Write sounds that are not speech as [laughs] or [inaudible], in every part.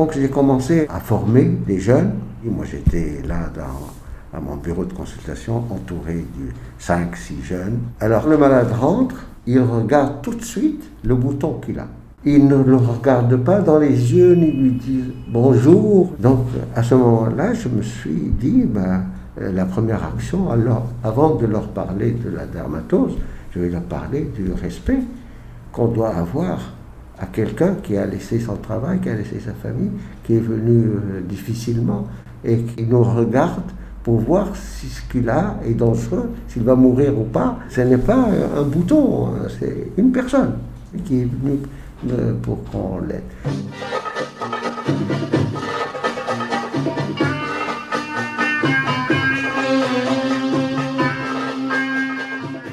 Quand j'ai commencé à former des jeunes, moi j'étais là dans, à mon bureau de consultation entouré de 5-6 jeunes. Alors le malade rentre, il regarde tout de suite le bouton qu'il a. Il ne le regarde pas dans les yeux ni lui dit bonjour. Donc à ce moment-là, je me suis dit, ben, euh, la première action, alors, avant de leur parler de la dermatose, je vais leur parler du respect qu'on doit avoir à quelqu'un qui a laissé son travail, qui a laissé sa famille, qui est venu euh, difficilement et qui nous regarde pour voir si ce qu'il a est dangereux, s'il va mourir ou pas. Ce n'est pas euh, un bouton, hein, c'est une personne qui est venue euh, pour qu'on l'aide.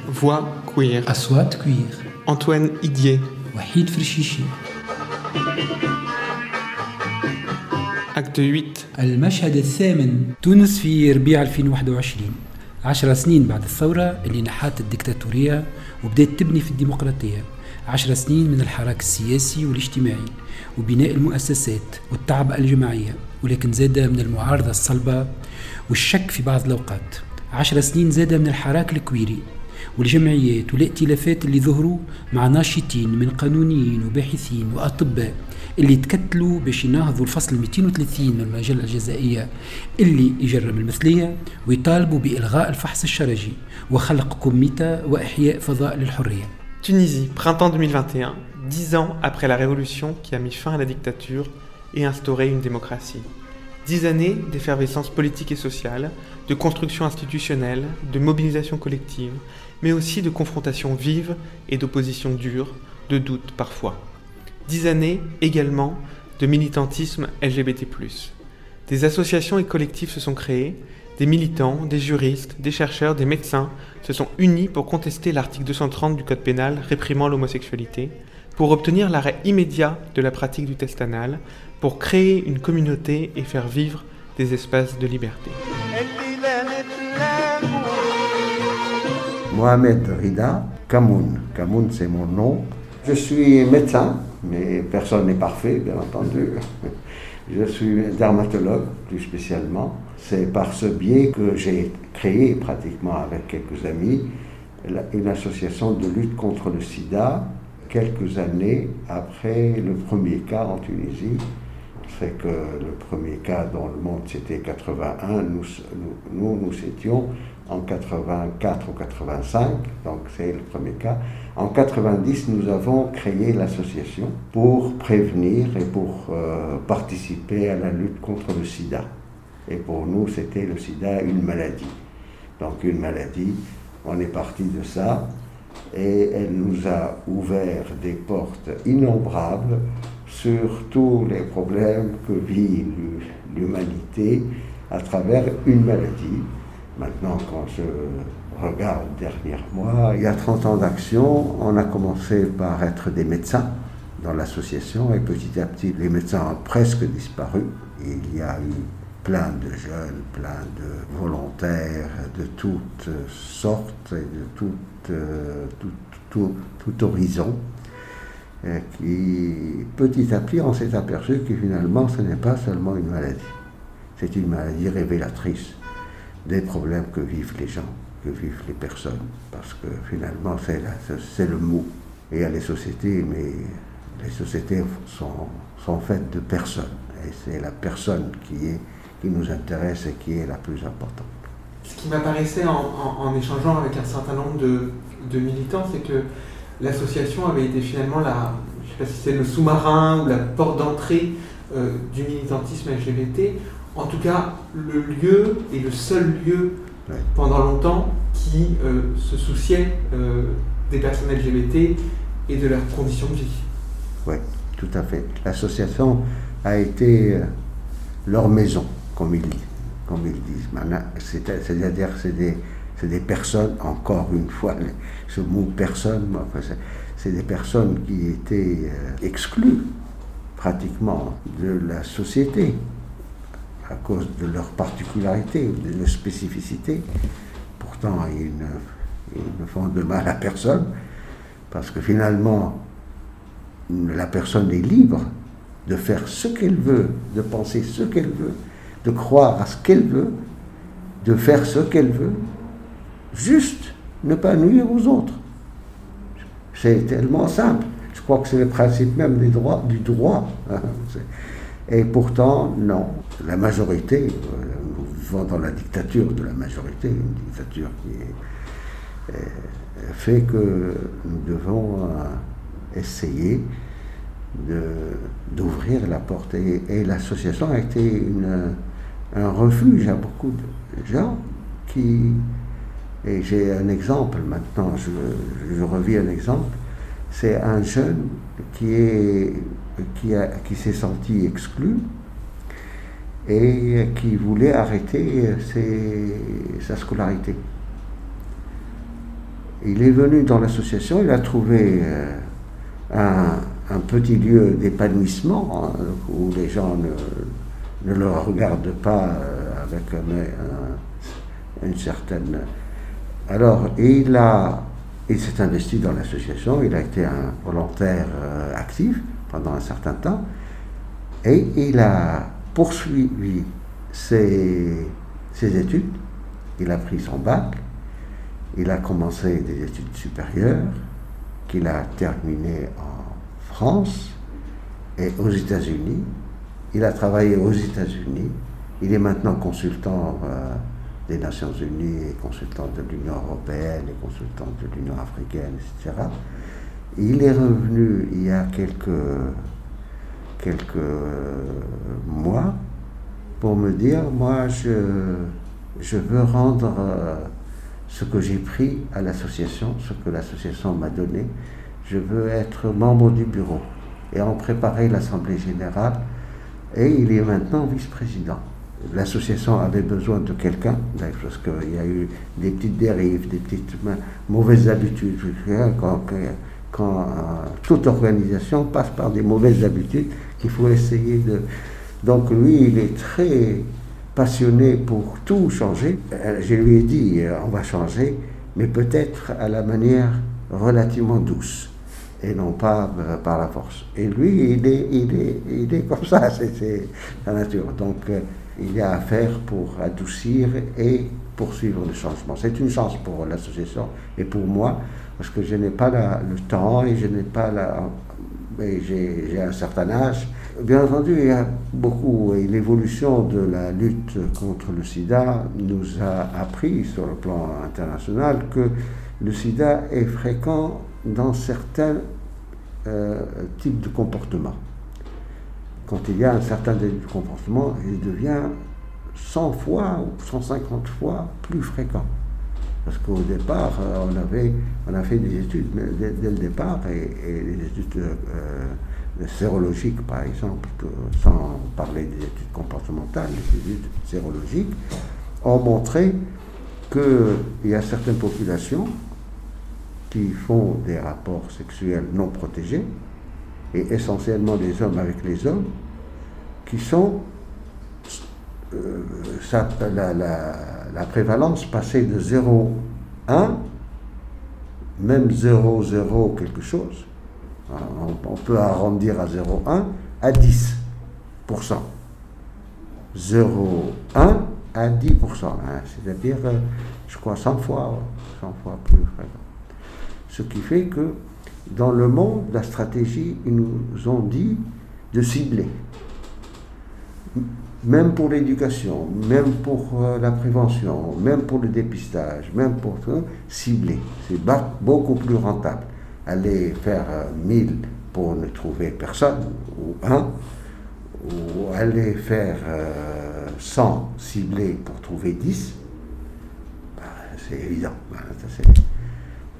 Voix queer. Assoit queer. Antoine Idier. وحيد فرشيشي. Acte 8. المشهد الثامن تونس في ربيع 2021 عشر سنين بعد الثورة اللي نحات الدكتاتورية وبدأت تبني في الديمقراطية. عشر سنين من الحراك السياسي والاجتماعي وبناء المؤسسات والتعب الجماعية ولكن زاد من المعارضة الصلبة والشك في بعض الأوقات. عشر سنين زاد من الحراك الكويري والجمعيات والائتلافات اللي ظهروا مع ناشطين من قانونيين وباحثين وأطباء اللي تكتلوا باش يناهضوا الفصل 230 من المجلة الجزائية اللي يجرم المثلية ويطالبوا بإلغاء الفحص الشرجي وخلق كوميتا وإحياء فضاء للحرية Tunisie, printemps 2021, dix ans après la révolution qui a mis fin à la dictature et instauré une démocratie. Dix années d'effervescence politique et sociale, de construction institutionnelle, de mobilisation collective, mais aussi de confrontation vive et d'opposition dure, de doute parfois. Dix années également de militantisme LGBT+. Des associations et collectifs se sont créés, des militants, des juristes, des chercheurs, des médecins se sont unis pour contester l'article 230 du Code pénal réprimant l'homosexualité, pour obtenir l'arrêt immédiat de la pratique du test anal, pour créer une communauté et faire vivre des espaces de liberté. Mohamed Rida Kamoun. Kamoun, c'est mon nom. Je suis médecin, mais personne n'est parfait, bien entendu. [laughs] Je suis dermatologue, plus spécialement. C'est par ce biais que j'ai créé, pratiquement avec quelques amis, une association de lutte contre le sida, quelques années après le premier cas en Tunisie. C'est que le premier cas dans le monde, c'était 81. Nous, nous, nous, étions en 84 ou 85, donc c'est le premier cas. En 90, nous avons créé l'association pour prévenir et pour euh, participer à la lutte contre le sida. Et pour nous, c'était le sida une maladie. Donc une maladie, on est parti de ça et elle nous a ouvert des portes innombrables sur tous les problèmes que vit l'hu- l'humanité à travers une maladie. Maintenant, quand je regarde derrière moi, il y a 30 ans d'action, on a commencé par être des médecins dans l'association et petit à petit, les médecins ont presque disparu. Il y a eu plein de jeunes, plein de volontaires de toutes sortes et de euh, tout, tout- tout horizon qui, petit à petit, on s'est aperçu que finalement, ce n'est pas seulement une maladie. C'est une maladie révélatrice des problèmes que vivent les gens, que vivent les personnes, parce que finalement, c'est le mot. Et il y a les sociétés, mais les sociétés sont, faites de personnes. Et c'est la personne qui, est, qui nous intéresse et qui est la plus importante. Ce qui m'apparaissait en, échangeant avec un certain nombre de militants, c'est que l'association avait été finalement la, je sais pas si c'est le sous-marin ou la porte d'entrée euh, du militantisme LGBT, en tout cas le lieu et le seul lieu Ouais. pendant longtemps qui euh, se souciait euh, des personnes LGBT et de leurs conditions de vie. Oui, tout à fait. L'association a été leur maison, comme ils, comme ils disent. C'est-à-dire c'est des, c'est des personnes, encore une fois, ce mot personne, c'est- des personnes qui étaient euh, exclues pratiquement de la société à cause de leurs particularités, de leurs spécificités. Pourtant, ils ne font de mal à personne, parce que finalement, la personne est libre de faire ce qu'elle veut, de penser ce qu'elle veut, de croire à ce qu'elle veut, de faire ce qu'elle veut, juste ne pas nuire aux autres. C'est tellement simple. Je crois que c'est le principe même du droit. Hein. Et pourtant, non. La majorité, euh, nous vivons dans la dictature de la majorité, une dictature qui euh, fait que nous devons euh, essayer d'ouvrir la porte. Et, l'association a été un refuge à beaucoup de gens qui... Et j'ai un exemple maintenant, je, revis un exemple. C'est un jeune qui qui, qui s'est senti exclu et qui voulait arrêter sa scolarité. Il est venu dans l'association, il a trouvé euh, un, petit lieu d'épanouissement hein, où les gens ne, ne, le regardent pas euh, avec une certaine... Alors, il, a, il s'est investi dans l'association, il a été un volontaire euh, actif pendant un certain temps, et il a poursuivi ses, études, il a pris son bac, il a commencé des études supérieures, qu'il a terminées en France et aux États-Unis. Il a travaillé aux États-Unis. Il est maintenant consultant euh, des Nations Unies et consultant de l'Union européenne et consultant de l'Union africaine, etc. Il est revenu il y a quelques, quelques mois pour me dire, moi, je, je veux rendre euh, ce que j'ai pris à l'association, ce que l'association m'a donné. Je veux être membre du bureau et en préparer l'Assemblée générale. Et il est maintenant vice-président. L'association avait besoin de quelqu'un, parce qu'il y a eu des petites dérives, des petites mauvaises habitudes. Quand, euh, toute organisation passe par des mauvaises habitudes qu'il faut essayer de... Donc lui, il est très passionné pour tout changer. Euh, je lui ai dit, euh, on va changer, mais peut-être à la manière relativement douce et non pas par la force. Et lui, il est, comme ça, [laughs] c'est la nature. Donc il y a à faire pour adoucir et poursuivre le changement. C'est une chance pour l'association et pour moi parce que je n'ai pas le temps et je n'ai pas la. J'ai un certain âge. Bien entendu, il y a beaucoup, et l'évolution de la lutte contre le sida nous a appris sur le plan international que le sida est fréquent dans certains euh, types de comportements. Quand il y a un certain type de comportement, il devient 100 fois ou 150 fois plus fréquent. Parce qu'au départ, euh, on, avait, on a fait des études dès, le départ, et, les études euh, sérologiques, par exemple, sans parler des études comportementales, les études sérologiques, ont montré qu'il y a certaines populations qui font des rapports sexuels non protégés, et essentiellement des hommes avec les hommes, qui sont euh, la, la, prévalence passait de 0,1, même 0,0 quelque chose, hein, on, peut arrondir à 0,1, à 10%. 0,1 à 10%, hein, c'est-à-dire, euh, je crois, 100 fois, 100 fois plus. Ce qui fait que dans le monde, la stratégie, ils nous ont dit de cibler même pour l'éducation, même pour euh, la prévention, même pour le dépistage, même pour tout, cibler. C'est beaucoup plus rentable. Aller faire 1000 euh, pour ne trouver personne, ou un, ou aller faire 100 euh, ciblés pour trouver 10, bah, c'est évident.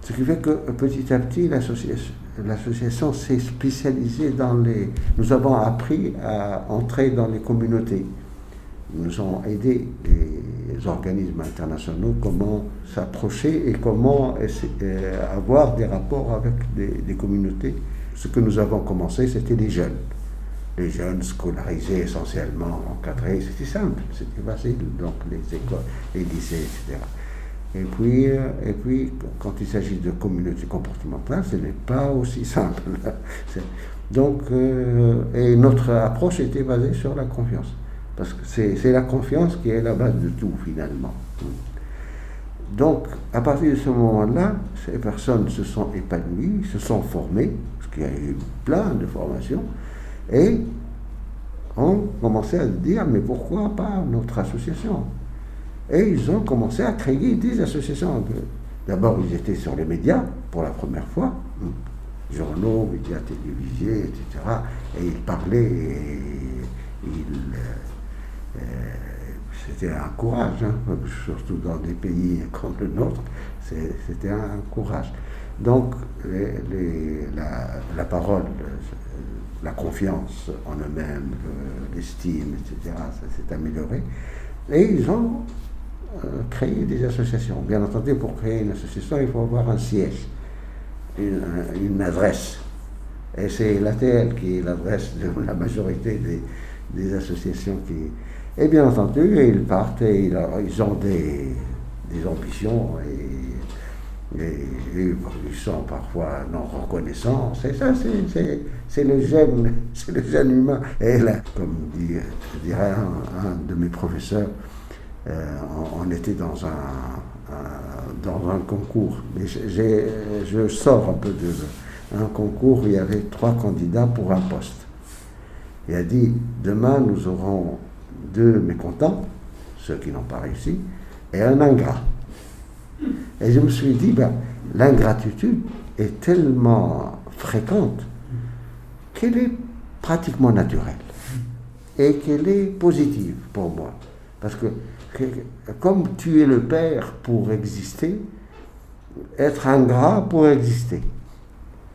Ce qui fait que petit à petit, l'association s'est spécialisée dans les... Nous avons appris à entrer dans les communautés. Nous avons aidé les organismes internationaux comment s'approcher et comment euh, avoir des rapports avec des, communautés. Ce que nous avons commencé, c'était les jeunes. Les jeunes scolarisés essentiellement, encadrés, c'était simple, c'était facile. Donc les écoles, les lycées, etc. Et puis, euh, et puis quand il s'agit de communauté comportementale, ce n'est pas aussi [laughs] simple. Donc, euh, et notre approche était basée sur la confiance. Parce que c'est la confiance qui est la base de tout, finalement. Donc, à partir de ce moment-là, ces personnes se sont épanouies, se sont formées, parce qu'il y a eu plein de formations, et ont commencé à se dire, mais pourquoi pas notre association? Et ils ont commencé à créer des associations. D'abord, ils étaient sur les médias pour la première fois, journaux, médias télévisés, etc. Et ils parlaient, et euh, c'était un courage, hein, surtout dans des pays comme le nôtre, c'était un courage. Donc, la, parole, la confiance en eux-mêmes, l'estime, etc., ça s'est amélioré. Et ils ont euh, créé des associations. Bien entendu, pour créer une association, il faut avoir un siège, une, adresse. Et c'est l'ATL qui est l'adresse de la majorité des, associations. Et bien entendu, ils partent et ils, ont des, ambitions et et, ils sont parfois non reconnaissants. C'est ça, c'est le gène, [laughs] c'est le gène humain. Et là, comme dirait un, de mes professeurs, euh, on, était dans un, dans un concours. Mais je sors un peu de un concours où il y avait trois candidats pour un poste. Il a dit demain nous aurons deux mécontents, ceux qui n'ont pas réussi, et un ingrat. Et je me suis dit, ben, l'ingratitude est tellement fréquente qu'elle est pratiquement naturelle et qu'elle est positive pour moi. Parce que, comme tu es le père pour exister, être ingrat pour exister.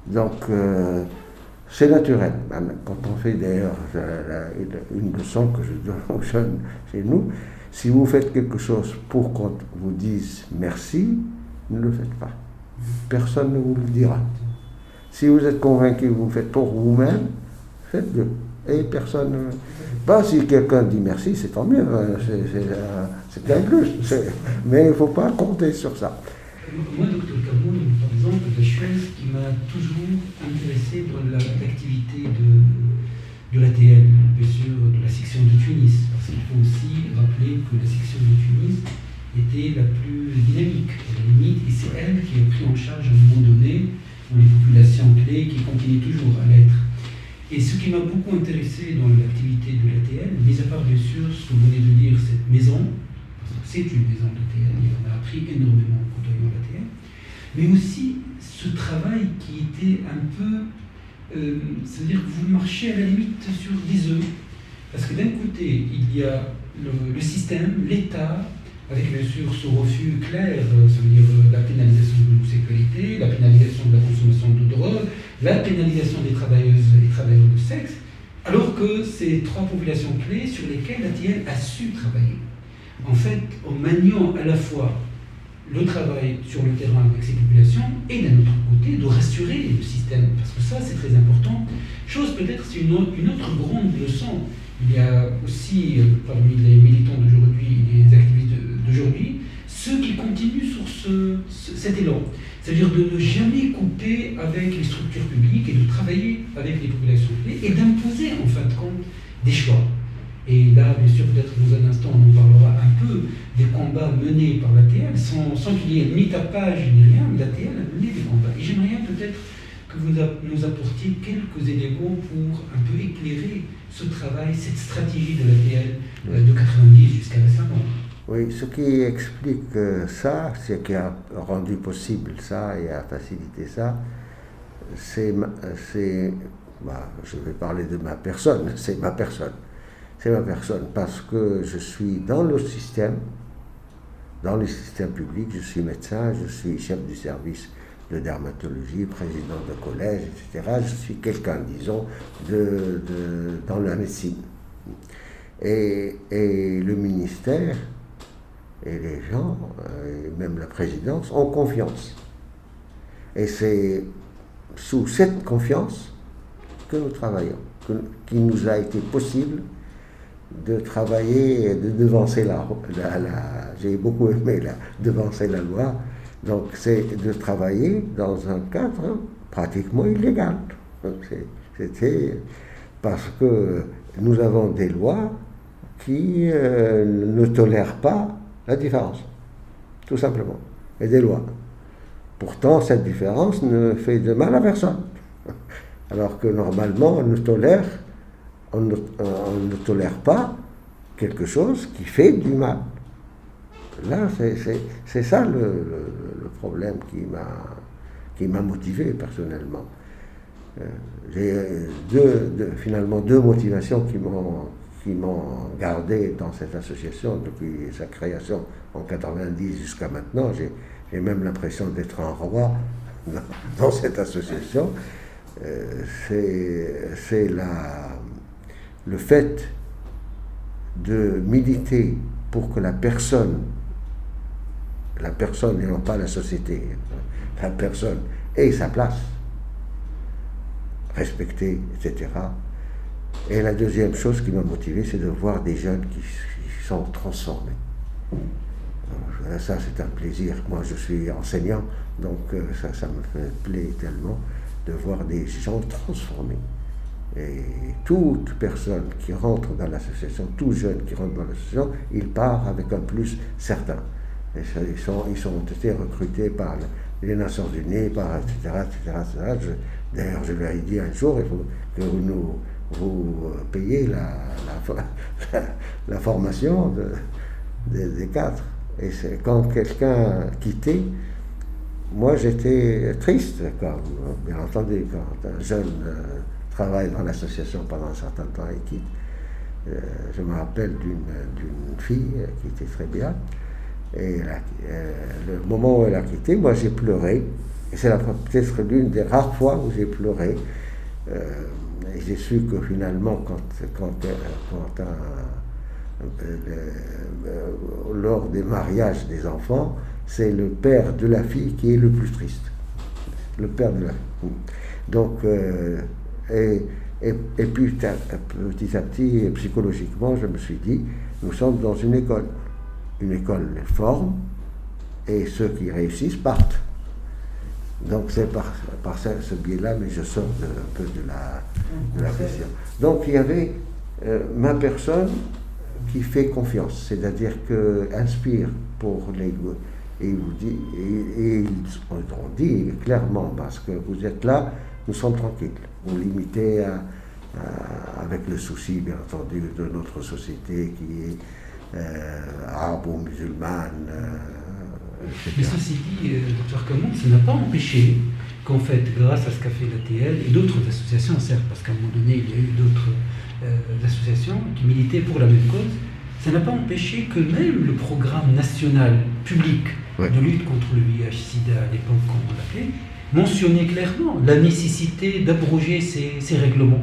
Donc, euh, c'est naturel. Quand on fait d'ailleurs euh, une leçon que je donne aux jeunes chez nous, si vous faites quelque chose pour qu'on vous dise merci, ne le faites pas. Personne ne vous le dira. Si vous êtes convaincu que vous faites pour vous-même, faites-le. Et personne. Pas si quelqu'un dit merci, c'est tant mieux, hein. c'est un plus. [laughs] Mais il ne faut pas compter sur ça. Moi, docteur Cameron, par exemple, la chose qui m'a toujours intéressé dans l'activité de, de bien sûr, de la section de Tunis. Parce qu'il faut aussi rappeler que la section de Tunis était la plus dynamique, à la limite, et c'est elle qui a pris en charge à un moment donné les populations clés qui continuent toujours à l'être. Et ce qui m'a beaucoup intéressé dans l'activité de l'ATL, mis à part bien sûr ce que vous venez de dire, cette maison, c'est une maison d'ATL, et on a appris énormément en côtoyant l'ATL, mais aussi ce travail qui était un peu, euh, c'est-à-dire que vous marchez à la limite sur des œufs. Parce que d'un côté, il y a le, système, l'État, avec bien sûr ce refus clair, euh, ça veut dire euh, la pénalisation de l'homosexualité, la pénalisation de la consommation de drogue, la pénalisation des travailleuses et travailleurs de sexe, alors que c'est trois populations clés sur lesquelles l'ATL a su travailler. En fait, en maniant à la fois le travail sur le terrain avec ces populations et d'un autre côté de rassurer le système, parce que ça c'est très important. Chose peut-être, c'est une, une, autre grande leçon. Il y a aussi euh, parmi les militants d'aujourd'hui les activistes d'aujourd'hui ceux qui continuent sur ce, cet élan, c'est-à-dire de ne jamais couper avec les structures publiques et de travailler avec les populations et d'imposer en fin de compte des choix. Et là, bien sûr, peut-être dans un instant, on en parlera un peu des combats menés par l'ATL, sans, sans qu'il y ait ni tapage ni rien, mais l'ATL a mené des combats. Et j'aimerais peut-être que vous nous apportiez quelques éléments pour un peu éclairer ce travail, cette stratégie de l'ATL euh, de 90 jusqu'à récemment. Oui, ce qui explique euh, ça, ce qui a rendu possible ça et a facilité ça, c'est, bah, je vais parler de ma personne, [laughs] c'est ma personne c'est ma personne, parce que je suis dans le système, dans le système public, je suis médecin, je suis chef du service de dermatologie, président de collège, etc. Je suis quelqu'un, disons, de, dans la médecine. Et, le ministère et les gens, euh, et même la présidence, ont confiance. Et c'est sous cette confiance que nous travaillons, qu'il nous a été possible de travailler, de devancer la, la, j'ai beaucoup aimé devancer la loi, donc c'est de travailler dans un cadre pratiquement illégal. C'était parce que nous avons des lois qui euh, ne tolèrent pas la différence, tout simplement, et des lois. Pourtant, cette différence ne fait de mal à personne. [laughs] Alors que normalement, on ne tolère, pas quelque chose qui fait du mal. Là, c'est ça le, problème qui m'a motivé personnellement. Euh, j'ai finalement deux motivations qui m'ont qui m'ont gardé dans cette association depuis sa création en 90 jusqu'à maintenant. J'ai même l'impression d'être un roi [laughs] dans, cette association. Euh, c'est le fait de militer pour que la personne, la personne et non pas la société, la personne ait sa place, respectée, etc. Et la deuxième chose qui m'a motivé, c'est de voir des jeunes qui, sont transformés. ça, c'est un plaisir. Moi, je suis enseignant, donc euh, ça, ça me fait plaît tellement de voir des gens transformés. Et toute personne qui rentre dans l'association, tout jeune qui rentre dans l'association, il part avec un plus certain. Et ils, sont, ils ont été recrutés par les Nations Unies, par etc. etc., D'ailleurs, je lui ai dit un jour, il faut que nous vous payez la, la, [laughs] formation des quatre. Et c'est quand quelqu'un quittait, moi j'étais triste, bien entendu, quand un jeune euh, travaille dans l'association pendant un certain temps et quitte. Euh, je me rappelle d'une fille qui était très bien. Et euh, le moment où elle a quitté, moi j'ai pleuré. Et c'est peut-être l'une des rares fois où j'ai pleuré. J'ai su que finalement, quand, quand, quand lors des mariages des enfants, c'est le père de la fille qui est le plus triste. Le père de la fille. Donc, euh, et, puis petit à petit, psychologiquement, je me suis dit, nous sommes dans une école. Une école forme, et ceux qui réussissent partent. Donc c'est par, par ce, biais-là, mais je sors un peu de la, de la question. Donc il y avait euh, ma personne qui fait confiance, c'est-à-dire qu'elle inspire pour les et vous dit, et, ils ont dit clairement, parce que vous êtes là, nous sommes tranquilles. Vous limitez avec le souci, bien entendu, de notre société qui est euh, arabo-musulmane. Euh, mais ceci dit, docteur Camon, ça n'a pas empêché qu'en fait, grâce à ce qu'a fait l'ATL et d'autres associations, certes, parce qu'à un moment donné, il y a eu d'autres euh, associations qui militaient pour la même cause, ça n'a pas empêché que même le programme national public de lutte contre le VIH-Sida, à l'époque, comme on l'appelait, mentionnait clairement la nécessité d'abroger ces règlements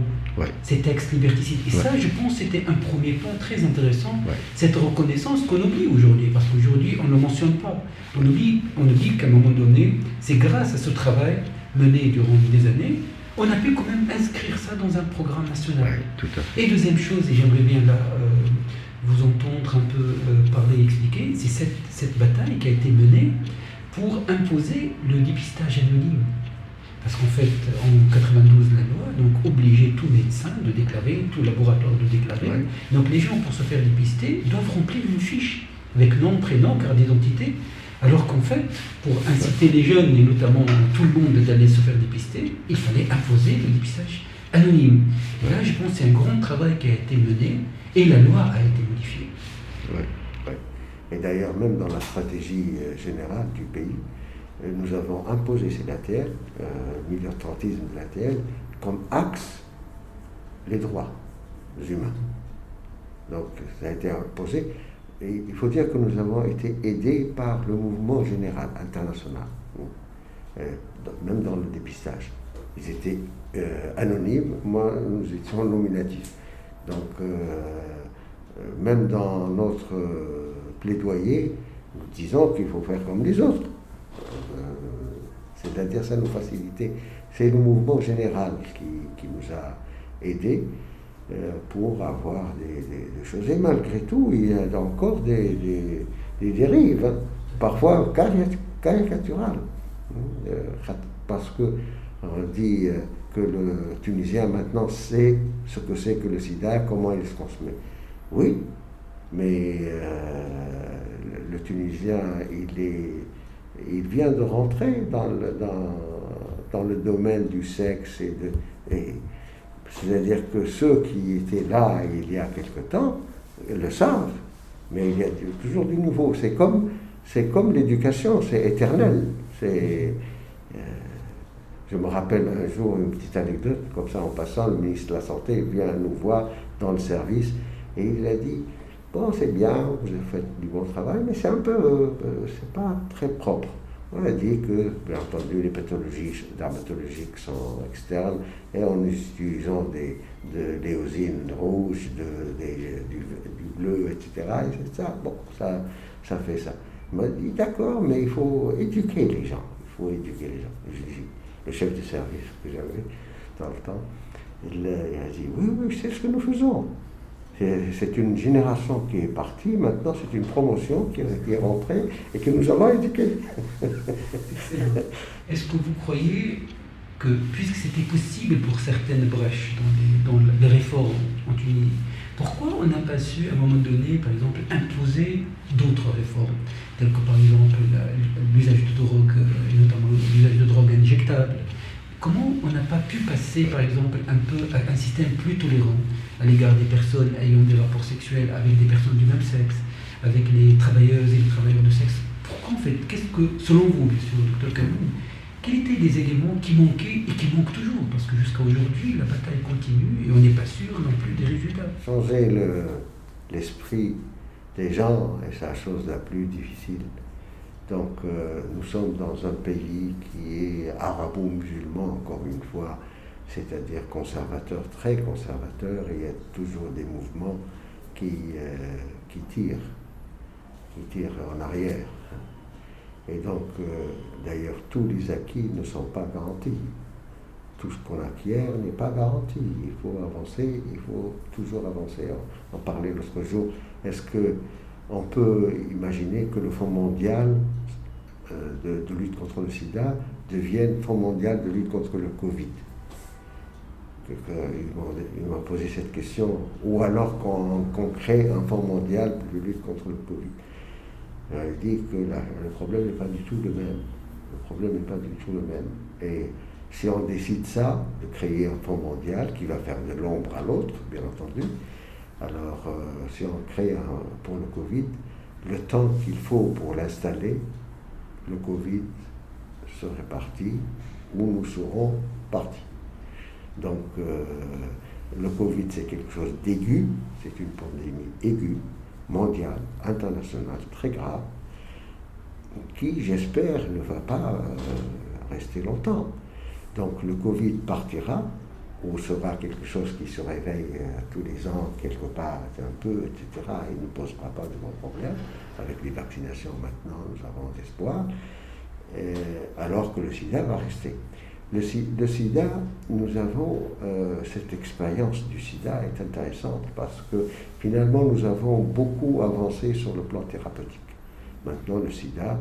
ces textes liberticides. Et ça, je pense, c'était un premier point très intéressant, cette reconnaissance qu'on oublie aujourd'hui, parce qu'aujourd'hui, on ne le mentionne pas. On oublie, on oublie qu'à un moment donné, c'est grâce à ce travail mené durant des années, on a pu quand même inscrire ça dans un programme national. tout à fait. Et deuxième chose, et j'aimerais bien là euh, vous entendre un peu euh, parler, expliquer, c'est cette, cette bataille qui a été menée pour imposer le dépistage anonyme. Parce qu'en fait, en 92, la loi donc obligeait tout médecin de déclarer, tout laboratoire de déclarer. Donc les gens, pour se faire dépister, doivent remplir une fiche avec nom, prénom, carte d'identité. Alors qu'en fait, pour inciter les jeunes, et notamment tout le monde d'aller se faire dépister, il fallait imposer le dépistage anonyme. Et là, je pense que c'est un grand travail qui a été mené et la loi a été modifiée. Oui, oui. Et d'ailleurs, même dans la stratégie euh, générale du pays, nous avons imposé, c'est l'ATL, euh, militantisme de l'ATL, comme axe les droits humains. Donc ça a été imposé. Et il faut dire que nous avons été aidés par le mouvement général international, euh, même dans le dépistage. Ils étaient euh, anonymes, moi nous étions nominatifs. Donc euh, même dans notre plaidoyer, nous disons qu'il faut faire comme les autres. C'est-à-dire, ça nous facilitait. C'est le mouvement général qui, nous a aidés euh, pour avoir des, choses. Et malgré tout, il y a encore des, dérives, hein. parfois caricaturales. Euh, parce que on dit que le Tunisien maintenant sait ce que c'est que le sida, comment il se transmet. Oui, mais euh, le, Tunisien, il, est, il vient de rentrer dans le, dans, le domaine du sexe et c'est-à-dire que ceux qui étaient là il y a quelque temps le savent, mais il y a toujours du nouveau. C'est comme, c'est comme l'éducation, c'est éternel. C'est, euh, je me rappelle un jour une petite anecdote, comme ça en passant, le ministre de la Santé vient nous voir dans le service et il a dit Bon, c'est bien, vous avez fait du bon travail, mais c'est un peu, euh, c'est pas très propre. On a dit que, bien entendu, les pathologies dermatologiques sont externes et en utilisant des, de l'éosine rouge, de, du, bleu, etc. Et ça, bon, ça, ça fait ça. Il m'a dit d'accord, mais il faut éduquer les gens. Il faut éduquer les gens. Je dis, le chef de service que j'avais dans le temps, il a dit oui, oui, c'est ce que nous faisons. C'est une génération qui est partie, maintenant c'est une promotion qui, est rentrée et que nous allons éduquer. Est-ce que vous croyez que, puisque c'était possible pour certaines brèches dans les, réformes en Tunisie, pourquoi on n'a pas su à un moment donné, par exemple, imposer d'autres réformes, telles que par exemple l'usage de drogue, et notamment l'usage de drogue injectable Comment on n'a pas pu passer, par exemple, un peu à un système plus tolérant à l'égard des personnes ayant des rapports sexuels avec des personnes du même sexe, avec les travailleuses et les travailleurs de sexe Pourquoi en fait Qu'est-ce que, selon vous, bien sûr, docteur Cameron, quels étaient les éléments qui manquaient et qui manquent toujours? Parce que jusqu'à aujourd'hui, la bataille continue et on n'est pas sûr non plus des résultats. Changer l'esprit des gens est la chose la plus difficile. Donc euh, nous sommes dans un pays qui est arabo-musulman, encore une fois, c'est-à-dire conservateur, très conservateur, il y a toujours des mouvements qui, euh, qui tirent, qui tirent en arrière. Et donc, euh, d'ailleurs, tous les acquis ne sont pas garantis. Tout ce qu'on acquiert n'est pas garanti. Il faut avancer, il faut toujours avancer. On en parlait l'autre jour. Est-ce que on peut imaginer que le Fonds mondial euh, de, lutte contre le sida devienne Fonds mondial de lutte contre le Covid? Il m'a posé cette question, ou alors qu'on crée un fonds mondial de lutte contre le Covid. Il dit que le problème n'est pas du tout le même. Le problème n'est pas du tout le même. Et si on décide ça, de créer un fonds mondial qui va faire de l'ombre à l'autre, bien entendu, alors euh, si on crée un, pour le Covid, le temps qu'il faut pour l'installer, le Covid serait parti ou nous serons partis. Donc euh, le Covid, c'est quelque chose d'aigu, c'est une pandémie aiguë, mondiale, internationale, très grave, qui, j'espère, ne va pas euh, rester longtemps. Donc le Covid partira, ou sera quelque chose qui se réveille euh, tous les ans, quelque part, un peu, etc. Il ne posera pas de grands problèmes. Avec les vaccinations maintenant, nous avons espoir. alors que le sida va rester. Le, sida, nous avons, euh, cette expérience du sida est intéressante parce que finalement nous avons beaucoup avancé sur le plan thérapeutique. Maintenant, le sida,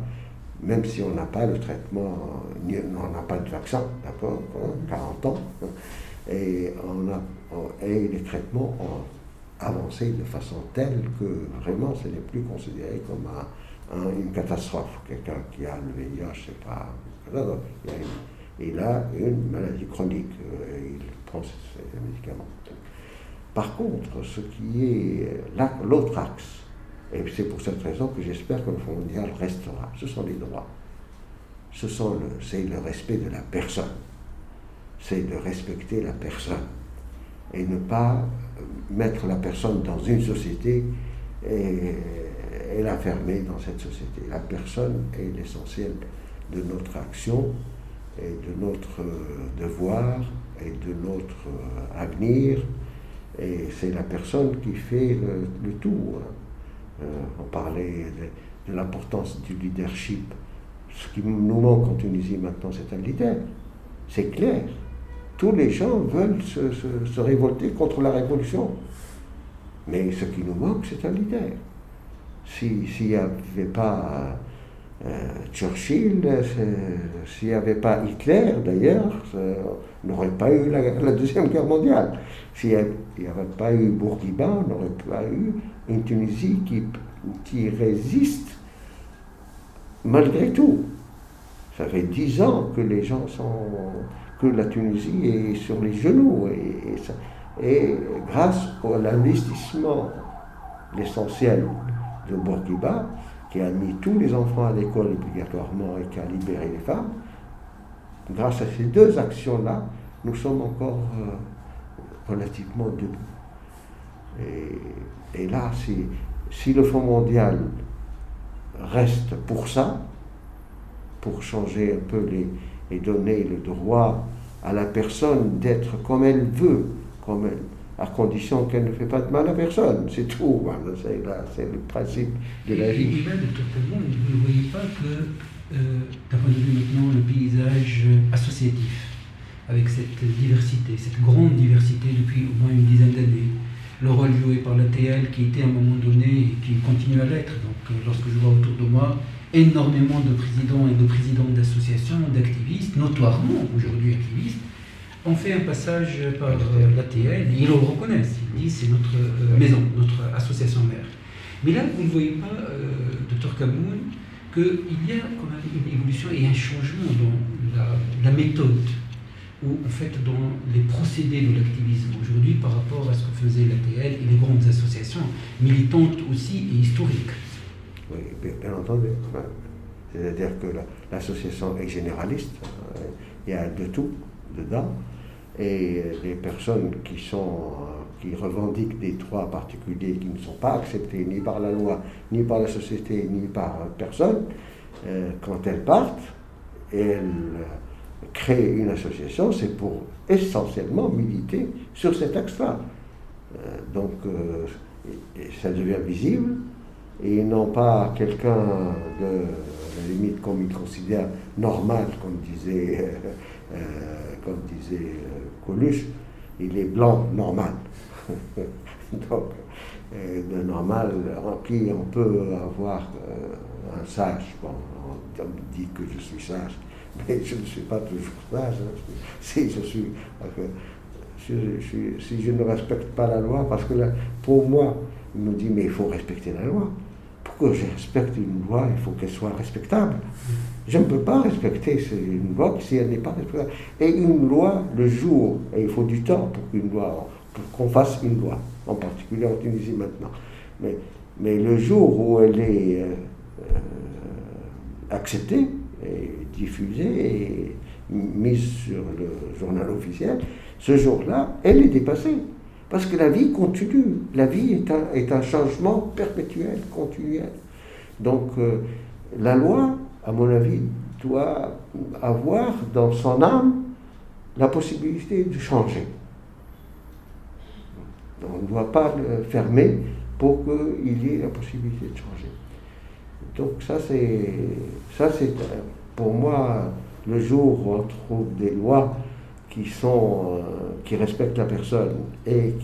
même si on n'a pas le traitement, on n'a pas de vaccin, d'accord, 40 hein, ans, hein, et, on a, et les traitements ont avancé de façon telle que vraiment ce n'est plus considéré comme une catastrophe. Quelqu'un qui a le VIH, c'est pas. Il y il a une maladie chronique, euh, il prend ses médicaments. Par contre, ce qui est l'autre axe, et c'est pour cette raison que j'espère que le Fonds mondial restera, ce sont les droits. Ce c'est le respect de la personne. C'est de respecter la personne et ne pas mettre la personne dans une société et la fermer dans cette société. La personne est l'essentiel de notre action et de notre euh, devoir et de notre euh, avenir. Et c'est la personne qui fait le, tout. Hein. Euh, on parlait de, l'importance du leadership. Ce qui nous manque en Tunisie maintenant, c'est un leader. C'est clair. Tous les gens veulent se, révolter contre la révolution. Mais ce qui nous manque, c'est un leader. S'il n'y avait pas Churchill, s'il n'y avait pas Hitler d'ailleurs, on n'aurait pas eu la, Deuxième Guerre mondiale. S'il n'y avait pas eu Bourguiba, on n'aurait pas eu une Tunisie qui, qui résiste malgré tout. Ça fait dix ans que les gens sont. que la Tunisie est sur les genoux. Et, et grâce à l'investissement, l'essentiel de Bourguiba, qui a mis tous les enfants à l'école obligatoirement et qui a libéré les femmes, grâce à ces deux actions-là, nous sommes encore euh, relativement debout. Et, là, si, le Fonds mondial reste pour ça, pour changer un peu les, et donner le droit à la personne d'être comme elle veut, comme elle, à condition qu'elle ne fait pas de mal à personne. C'est tout. C'est le principe de la vie. Et, docteur vous ne voyez pas que, euh, d'un point de vue maintenant, le paysage associatif, avec cette diversité, cette grande diversité depuis au moins une dizaine d'années, le rôle joué par l'ATL qui était à un moment donné et qui continue à l'être. Donc, euh, lorsque je vois autour de moi énormément de présidents et de présidentes d'associations, d'activistes, notoirement aujourd'hui activistes, on fait un passage par euh, l'ATL, ils le reconnaissent, ils disent c'est notre euh, maison, notre association mère. Mais là, vous ne voyez pas, euh, docteur Kamoun, qu'il y a quand même une évolution et un changement dans la, méthode, ou en fait dans les procédés de l'activisme aujourd'hui par rapport à ce que faisait l'ATL et les grandes associations militantes aussi et historiques. Oui, bien, entendu. C'est-à-dire que l'association est généraliste, il y a de tout dedans et les personnes qui, sont, qui revendiquent des droits particuliers qui ne sont pas acceptés ni par la loi, ni par la société, ni par personne, euh, quand elles partent, elles créent une association, c'est pour essentiellement militer sur cet axe-là. Euh, donc euh, ça devient visible, et non pas quelqu'un de la limite comme il considère normal, comme disait comme disait euh, Coluche, il est blanc normal. [laughs] Donc, euh, de normal, en qui on peut avoir euh, un sage. Bon, on, dit que je suis sage, [laughs] mais je ne suis pas toujours sage. Hein. Si je ne respecte pas la loi, parce que pour moi, il me dit, mais il faut respecter la loi que je respecte une loi, il faut qu'elle soit respectable. Je ne peux pas respecter une loi si elle n'est pas respectable. Et une loi, le jour, et il faut du temps pour qu'une loi, pour qu'on fasse une loi, en particulier en Tunisie maintenant. Mais, mais le jour où elle est euh, euh, acceptée, diffusée, et mise sur le journal officiel, ce jour-là, elle est dépassée. Parce que la vie continue. La vie est un, est un changement perpétuel, continuel. Donc euh, la loi, à mon avis, doit avoir dans son âme la possibilité de changer. On ne doit pas le fermer pour qu'il ait la possibilité de changer. Donc ça c'est, pour moi le jour où on trouve des lois qui, sont, euh, qui respectent la personne et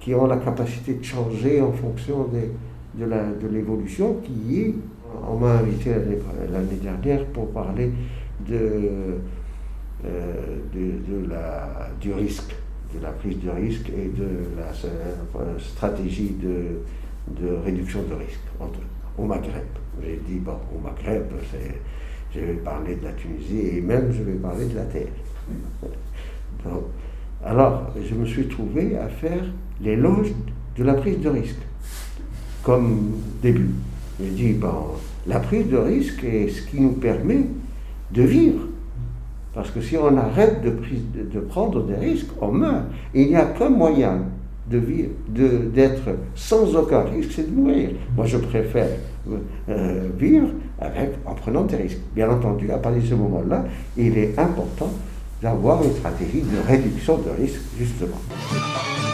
qui, ont la capacité de changer en fonction de, de l'évolution qui est. On m'a invité l'année dernière pour parler de, euh, de, la, du risque, de la prise de risque et de la stratégie de, de réduction de risque au Maghreb. J'ai dit, bon, au Maghreb, je vais parler de la Tunisie et même je vais parler de la Terre alors, je me suis trouvé à faire l'éloge de la prise de risque comme début. Je dis, bon, la prise de risque est ce qui nous permet de vivre. Parce que si on arrête de, prendre des risques, on meurt. il n'y a qu'un moyen de vivre, d'être sans aucun risque, c'est de mourir. Moi, je préfère euh, vivre avec, en prenant des risques. Bien entendu, à partir de ce moment-là, il est important d'avoir une stratégie de réduction de risque, justement.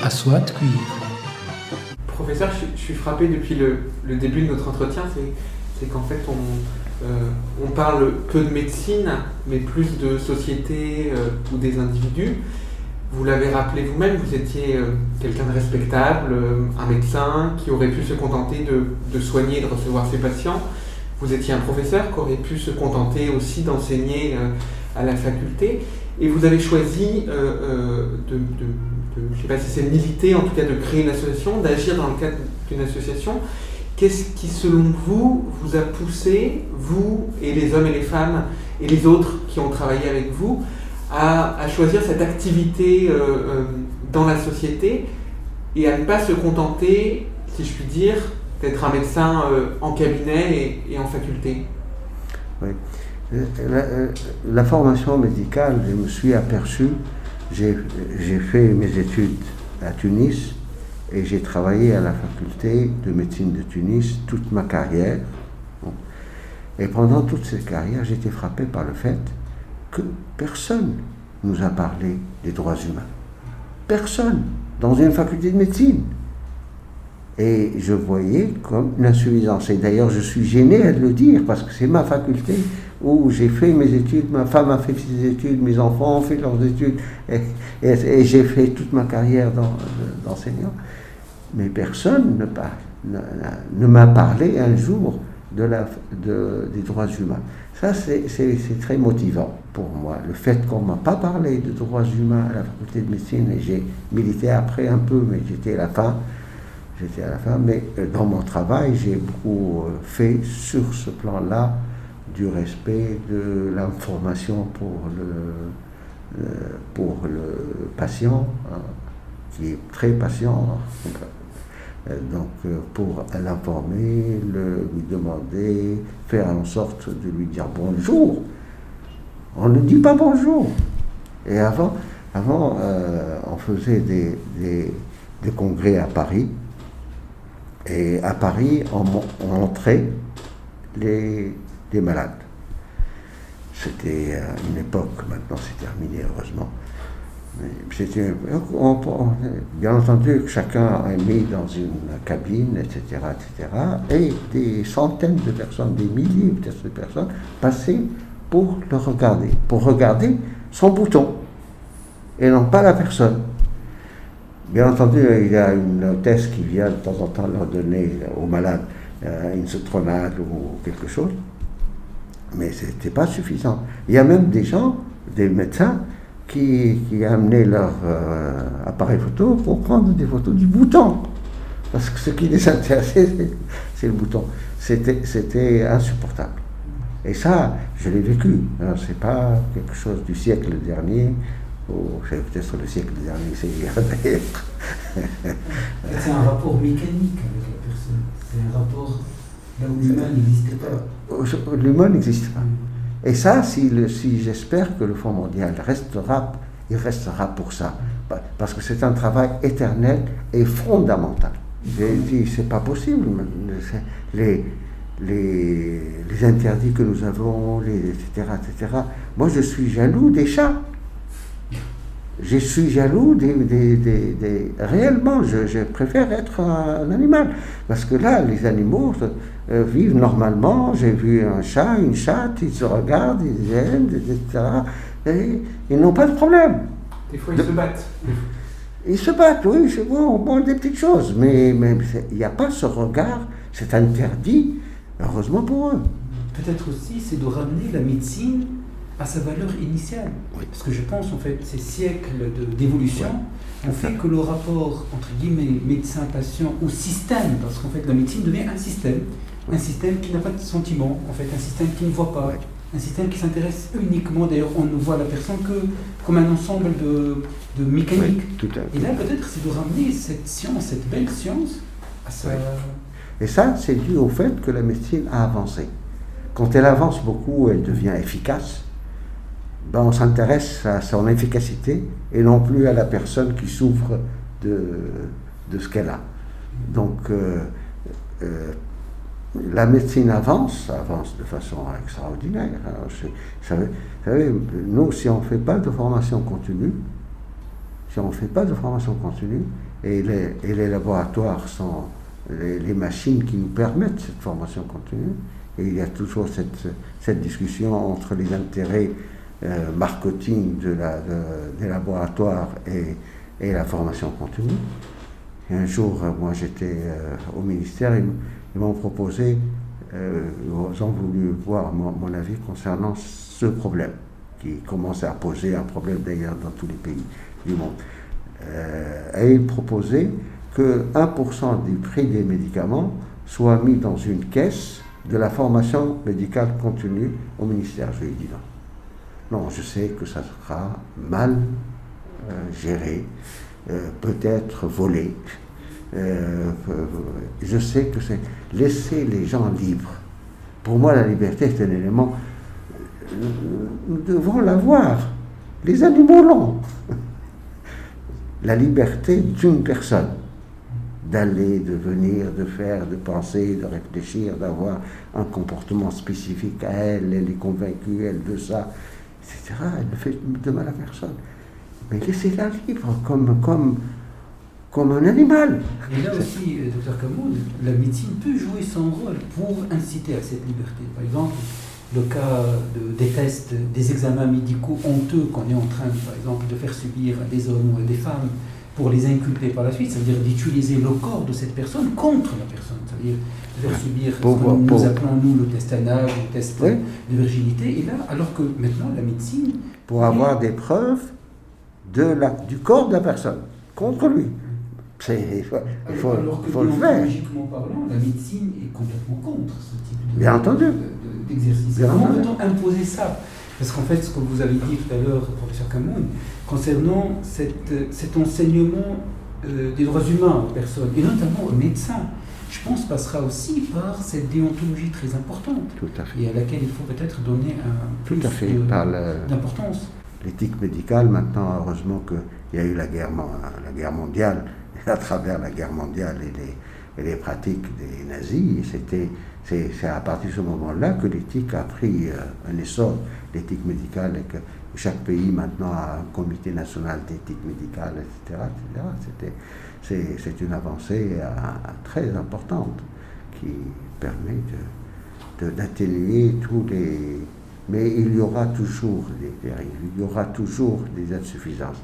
À soit Professeur, je, suis frappé depuis le, début de notre entretien, c'est qu'en fait on, euh, on, parle peu de médecine, mais plus de société euh, ou des individus. Vous l'avez rappelé vous-même, vous étiez euh, quelqu'un de respectable, un médecin qui aurait pu se contenter de soigner et de recevoir ses patients. vous étiez un professeur qui aurait pu se contenter aussi d'enseigner à la faculté. Et vous avez choisi de, je ne sais pas si c'est militer, en tout cas de créer une association, d'agir dans le cadre d'une association. Qu'est-ce qui, selon vous, vous a poussé, vous et les hommes et les femmes et les autres qui ont travaillé avec vous, à, choisir cette activité euh, euh, dans la société et à ne pas se contenter, si je puis dire, d'être un médecin euh, en cabinet et, en faculté? Oui. La, la, formation médicale, je me suis aperçu, j'ai fait mes études à Tunis et j'ai travaillé à la faculté de médecine de Tunis toute ma carrière. Et pendant toute cette carrière, j'étais frappé par le fait que personne nous a parlé des droits humains. Personne, dans une faculté de médecine. Et je voyais comme une insuffisance. Et d'ailleurs, je suis gêné à le dire, parce que c'est ma faculté où j'ai fait mes études, ma femme a fait ses études, mes enfants ont fait leurs études, et, j'ai fait toute ma carrière d'enseignant mais personne ne, m'a parlé un jour des droits humains. Ça, c'est très motivant pour moi. Le fait qu'on ne m'a pas parlé de droits humains à la faculté de médecine, et j'ai milité après un peu, mais j'étais à la fin. J'étais à la fin, mais euh, dans mon travail, j'ai beaucoup euh, fait sur ce plan-là du respect de l'information pour le, le patient, hein, qui est très patient. Euh, donc euh, pour l'informer, lui demander, faire en sorte de lui dire bonjour. On ne dit pas bonjour. Et avant, euh, on faisait des, congrès à Paris. Et à Paris, on, on entrait les, les malades. C'était une époque, maintenant c'est terminé heureusement bien entendu, chacun est mis dans une cabine, etc., etc., et des centaines de personnes, des milliers peut-être de personnes passaient pour le regarder, pour regarder son bouton, et non pas la personne. Bien entendu, il y a une hôtesse qui vient de temps en temps leur donner aux malades euh, une citronnade ou quelque chose, mais ce n'était pas suffisant. Il y a même des gens, des médecins, qui, qui amenaient leur euh, appareil photo pour prendre des photos du bouton. Parce que ce qui les intéressait, c'est le bouton. C'était insupportable. Et ça, je l'ai vécu. C'est pas quelque chose du siècle dernier, ou c'est peut-être le siècle dernier, c'est C'est un rapport mécanique avec la personne. C'est un rapport l'humain n'existe pas. L'humain n'existe pas. Et ça, si, j'espère que le Fonds mondial restera, il restera pour ça. Parce que c'est un travail éternel et fondamental. J'ai dit, c'est pas possible. Les, les, interdits que nous avons, etc., etc. Moi, je suis jaloux des chats. Je suis jaloux des... des, des, réellement, je, préfère être un, animal. Parce que là, les animaux euh, vivent normalement. J'ai vu un chat, une chatte, ils se regardent, ils aiment, etc. Et ils n'ont pas de problème. Des fois, ils se battent. Ils se battent, oui, c'est bon, bon, des petites choses. Mais il n'y a pas ce regard, c'est interdit, heureusement pour eux. Peut-être aussi, c'est de ramener la médecine à sa valeur initiale. Parce que je pense, en fait, ces siècles d'évolution ont fait que le rapport, entre guillemets, médecin-patient ou système, parce qu'en fait, la médecine devient un système, un système qui n'a pas de sentiment, en fait, un système qui ne voit pas, un système qui s'intéresse uniquement, d'ailleurs, on ne voit la personne que comme un ensemble de, de mécaniques. tout Et là, peut-être, c'est de ramener cette science, cette belle science, à sa... Et ça, c'est dû au fait que la médecine a avancé. Quand elle avance beaucoup, elle devient efficace. Ben, on s'intéresse à son efficacité et non plus à la personne qui souffre de, de ce qu'elle a. Donc, euh, euh, la médecine avance, avance de façon extraordinaire. vous savez, nous, si on ne fait pas de formation continue, si on ne fait pas de formation continue, et les, et les laboratoires sont les, les, machines qui nous permettent cette formation continue, et il y a toujours cette, cette discussion entre les intérêts euh, marketing de la, des laboratoires et, et, la formation continue. Un jour, moi j'étais euh, au ministère, ils m'ont proposé euh, ont voulu voir mon, avis concernant ce problème, qui commence à poser un problème d'ailleurs dans tous les pays du monde. Euh, et ils proposaient que 1% du prix des médicaments soit mis dans une caisse de la formation médicale continue au ministère. Je lui ai dit non. Non, je sais que ça sera mal euh, géré, euh, peut-être volé. Euh, je sais que c'est laisser les gens libres. Pour moi, la liberté est un élément. Nous devons l'avoir. Les animaux l'ont. La liberté d'une personne d'aller, de venir, de faire, de penser, de réfléchir, d'avoir un comportement spécifique à elle, elle est convaincue, elle veut ça, etc. Elle ne fait de mal à personne. Mais laissez-la libre comme, comme, comme un animal. Et là aussi, euh, docteur Camoun, la médecine peut jouer son rôle pour inciter à cette liberté. Par exemple, le cas de, des tests, des examens médicaux honteux qu'on est en train, par exemple, de faire subir à des hommes ou à des femmes pour les inculper par la suite, c'est-à-dire d'utiliser le corps de cette personne contre la personne, c'est-à-dire de faire subir ce que nous appelons nous le test anal, le test de virginité, et là, alors que maintenant la médecine... Pour avoir des preuves de la, du corps de la personne contre lui. Il faut, il faut, alors que faut le faire. parlant, la médecine est complètement contre ce type Bien entendu. d'exercice. Comment peut-on imposer ça Parce qu'en fait, ce que vous avez dit tout à l'heure, professeur Camoun, concernant cet enseignement euh, des droits humains aux personnes, et notamment aux médecins, je pense passera aussi par cette déontologie très importante, Tout à fait. et à laquelle il faut peut-être donner un Tout plus d'importance. L'éthique médicale, maintenant, heureusement qu'il y a eu la guerre, la guerre mondiale, à travers la guerre mondiale et les, pratiques des nazis, c'était c'est à partir de ce moment-là que l'éthique a pris euh, un essor, l'éthique médicale, et que chaque pays maintenant a un comité national d'éthique médicale, etc. C'est une avancée euh, très importante qui permet d'atténuer tous les... Mais il y aura toujours des dérives, il y aura toujours des insuffisances.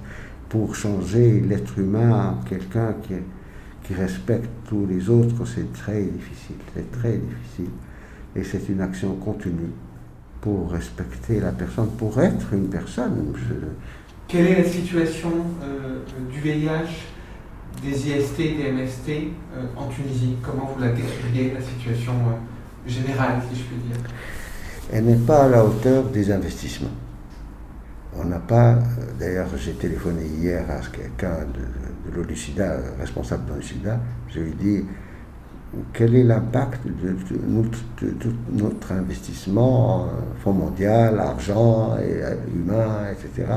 Pour changer l'être humain en quelqu'un qui, qui respecte tous les autres, c'est très difficile, c'est très difficile. Et c'est une action continue pour respecter la personne, pour être une personne. Quelle est la situation euh, du VIH, des IST, des MST euh, en Tunisie? Comment vous la décririez, la situation euh, générale, si je puis dire? Elle n'est pas à la hauteur des investissements. On n'a pas, d'ailleurs j'ai téléphoné hier à quelqu'un de, de l'Olicida, responsable de je lui ai dit, quel est l'impact de, notre, investissement, euh, Fonds mondial, argent, euh, humain, etc.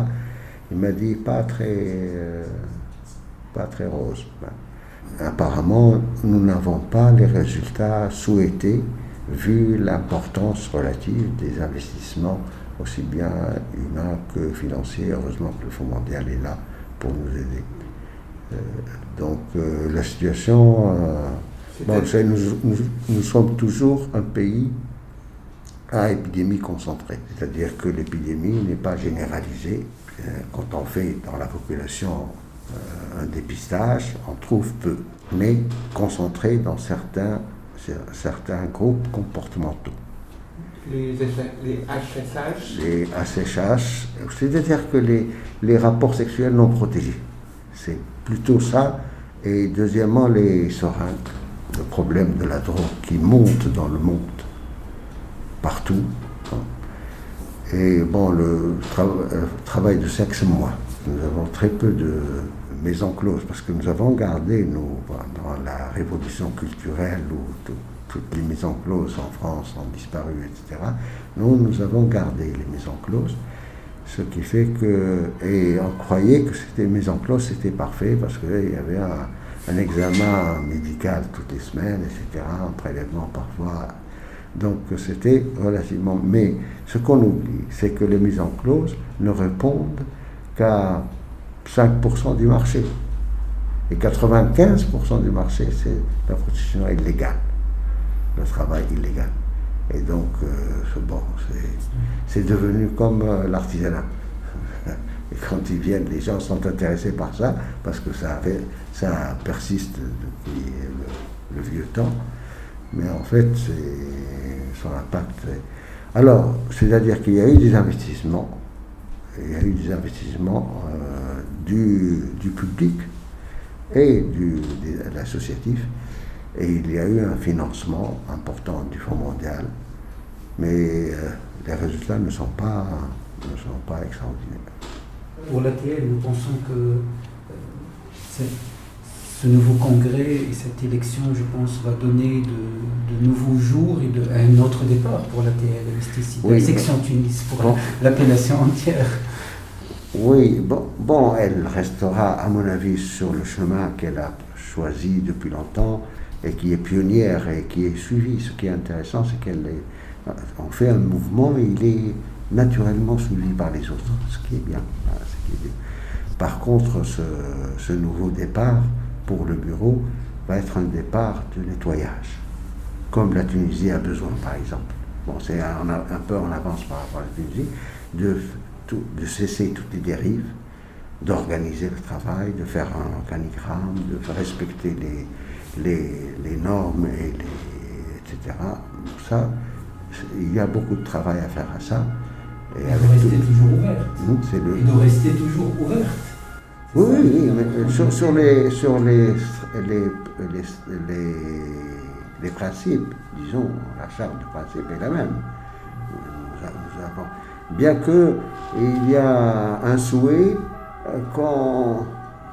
Il m'a dit pas très, euh, pas très rose. Ben, apparemment, nous n'avons pas les résultats souhaités vu l'importance relative des investissements, aussi bien humains que financiers. Heureusement que le Fonds mondial est là pour nous aider. donc la situation nous, sommes toujours un pays à épidémie concentrée, c'est-à-dire que l'épidémie n'est pas généralisée. Euh, quand on fait dans la population euh, un dépistage, on trouve peu, mais concentré dans certains, certains groupes comportementaux. Les, les Les HSH, c'est-à-dire que les, rapports sexuels non protégés. C'est plutôt ça. Et deuxièmement, les seringues le problème de la drogue qui monte dans le monde, partout. Hein. Et bon, le euh, travail de sexe, moi, nous avons très peu de maisons closes parce que nous avons gardé, nous, dans la révolution culturelle où toutes les maisons closes en France ont disparu, etc. Nous, nous avons gardé les maisons closes, ce qui fait que, et on croyait que c'était maisons closes, c'était parfait parce qu'il y avait un, examen médical toutes les semaines, etc., un prélèvement parfois. Donc c'était relativement... Mais ce qu'on oublie, c'est que les en clause ne répondent qu'à 5% du marché. Et 95% du marché, c'est la prostitution illégale, le travail illégal. Et donc, euh, bon, c'est devenu comme euh, l'artisanat. [laughs] Et quand ils viennent, les gens sont intéressés par ça, parce que ça, persiste depuis le, vieux temps. Mais en fait, son impact. Alors, c'est-à-dire qu'il y a eu des investissements, il y a eu des investissements euh, du, public et de l'associatif, et il y a eu un financement important du Fonds mondial, mais euh, les résultats ne sont pas, ne sont pas extraordinaires. Pour l'ATL, nous pensons que euh, ce nouveau congrès et cette élection, je pense, va donner de, nouveaux jours et de, un autre départ pour l'ATL, la section Tunis, pour l'appellation entière. Oui, bon, bon, elle restera, à mon avis, sur le chemin qu'elle a choisi depuis longtemps et qui est pionnière et qui est suivie. Ce qui est intéressant, c'est qu'elle est, fait un mouvement et il est naturellement suivi par les autres, ce qui est bien. Par contre, ce, ce nouveau départ, pour le bureau va être un départ de nettoyage, comme la Tunisie a besoin, par exemple. Bon, c'est un, un, peu en avance par rapport à la Tunisie, de, de cesser toutes les dérives, d'organiser le travail, de faire un organigramme, de respecter les, les, les normes, et les, etc. Ça, il y a beaucoup de travail à faire à ça. Et, de rester toujours ouverte. Mmh, et de rester toujours ouverte. Oui, oui, mais sur, sur, les, sur les, les, les, les, principes, disons, la charte de principe est la même. bien qu'il y a un souhait euh,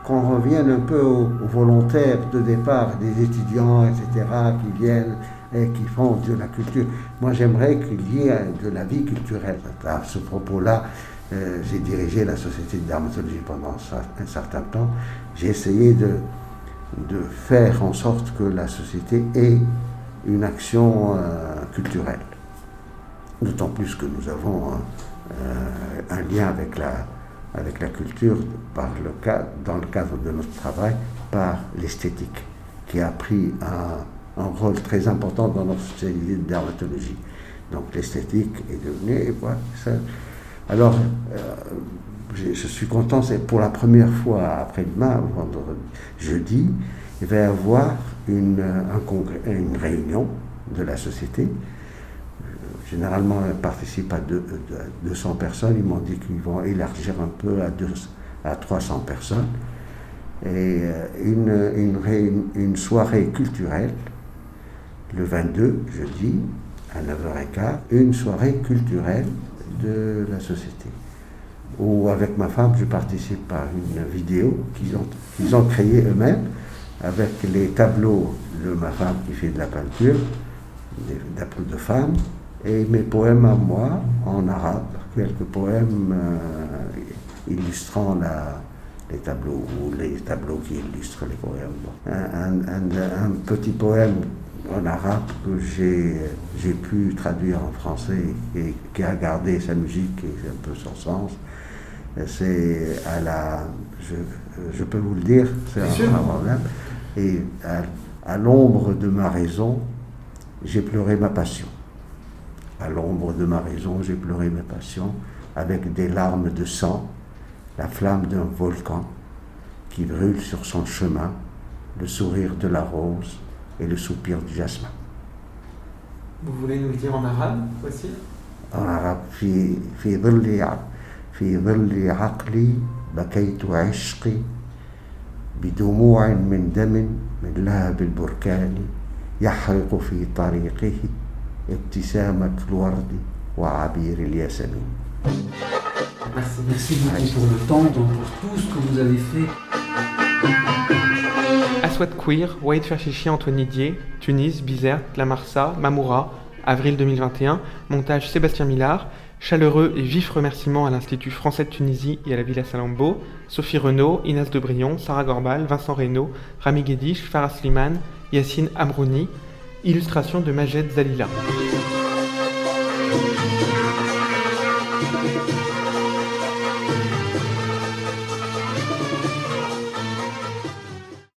qu'on revienne un peu aux, volontaires de départ des étudiants, etc., qui viennent et qui font de la culture. Moi, j'aimerais qu'il y ait de la vie culturelle. À ce propos-là, euh, j'ai dirigé la Société de dermatologie pendant un certain temps. J'ai essayé de, faire en sorte que la société ait une action euh, culturelle. D'autant plus que nous avons euh, un lien avec la, avec la culture dans le cadre de notre travail par l'esthétique, qui a pris un, rôle très important dans notre société de dermatologie. Donc l'esthétique est devenue, alors, euh, je, suis content, c'est pour la première fois après-demain, jeudi, il va y avoir une, un une réunion de la société. Euh, généralement, elle participe à 200 personnes. Ils m'ont dit qu'ils vont élargir un peu à, à 300 personnes. Et euh, une, une, soirée culturelle, le 22, jeudi, à 9h15, une soirée culturelle de la société. Ou avec ma femme, je participe à une vidéo qu'ils ont, ont créée eux-mêmes avec les tableaux de ma femme qui fait de la peinture, des de femmes, et mes poèmes à moi en arabe, quelques poèmes euh, illustrant la, les tableaux ou les tableaux qui illustrent les poèmes. Un, un, un petit poème en arabe que j'ai pu traduire en français et qui a gardé sa musique et un peu son sens. C'est à la. Je, je, peux vous le dire, c'est un, problème. Et à, à l'ombre de ma raison, j'ai pleuré ma passion. À l'ombre de ma raison, j'ai pleuré ma passion avec des larmes de sang, la flamme d'un volcan qui brûle sur son chemin, le sourire de la rose et le soupir du jasmin. Vous voulez nous le dire en arabe aussi En arabe, في في ظل في ظل عقلي بكيت عشقي بدموع من دم من لهب البركان يحرق في طريقه ابتسامة الورد وعبير الياسمين. Merci, merci beaucoup pour le temps, pour tout ce que vous avez fait. Aswad Queer, Wade Ferchichi, Antoine Didier, Tunis, Bizerte, La Marsa, Mamoura, avril 2021, montage Sébastien Millard, chaleureux et vif remerciements à l'Institut français de Tunisie et à la Villa Salambo, Sophie Renaud, Inès Debrion, Sarah Gorbal, Vincent Reynaud, Rami Guédiche, Farah Sliman, Yassine Amrouni, Illustration de Majed Zalila.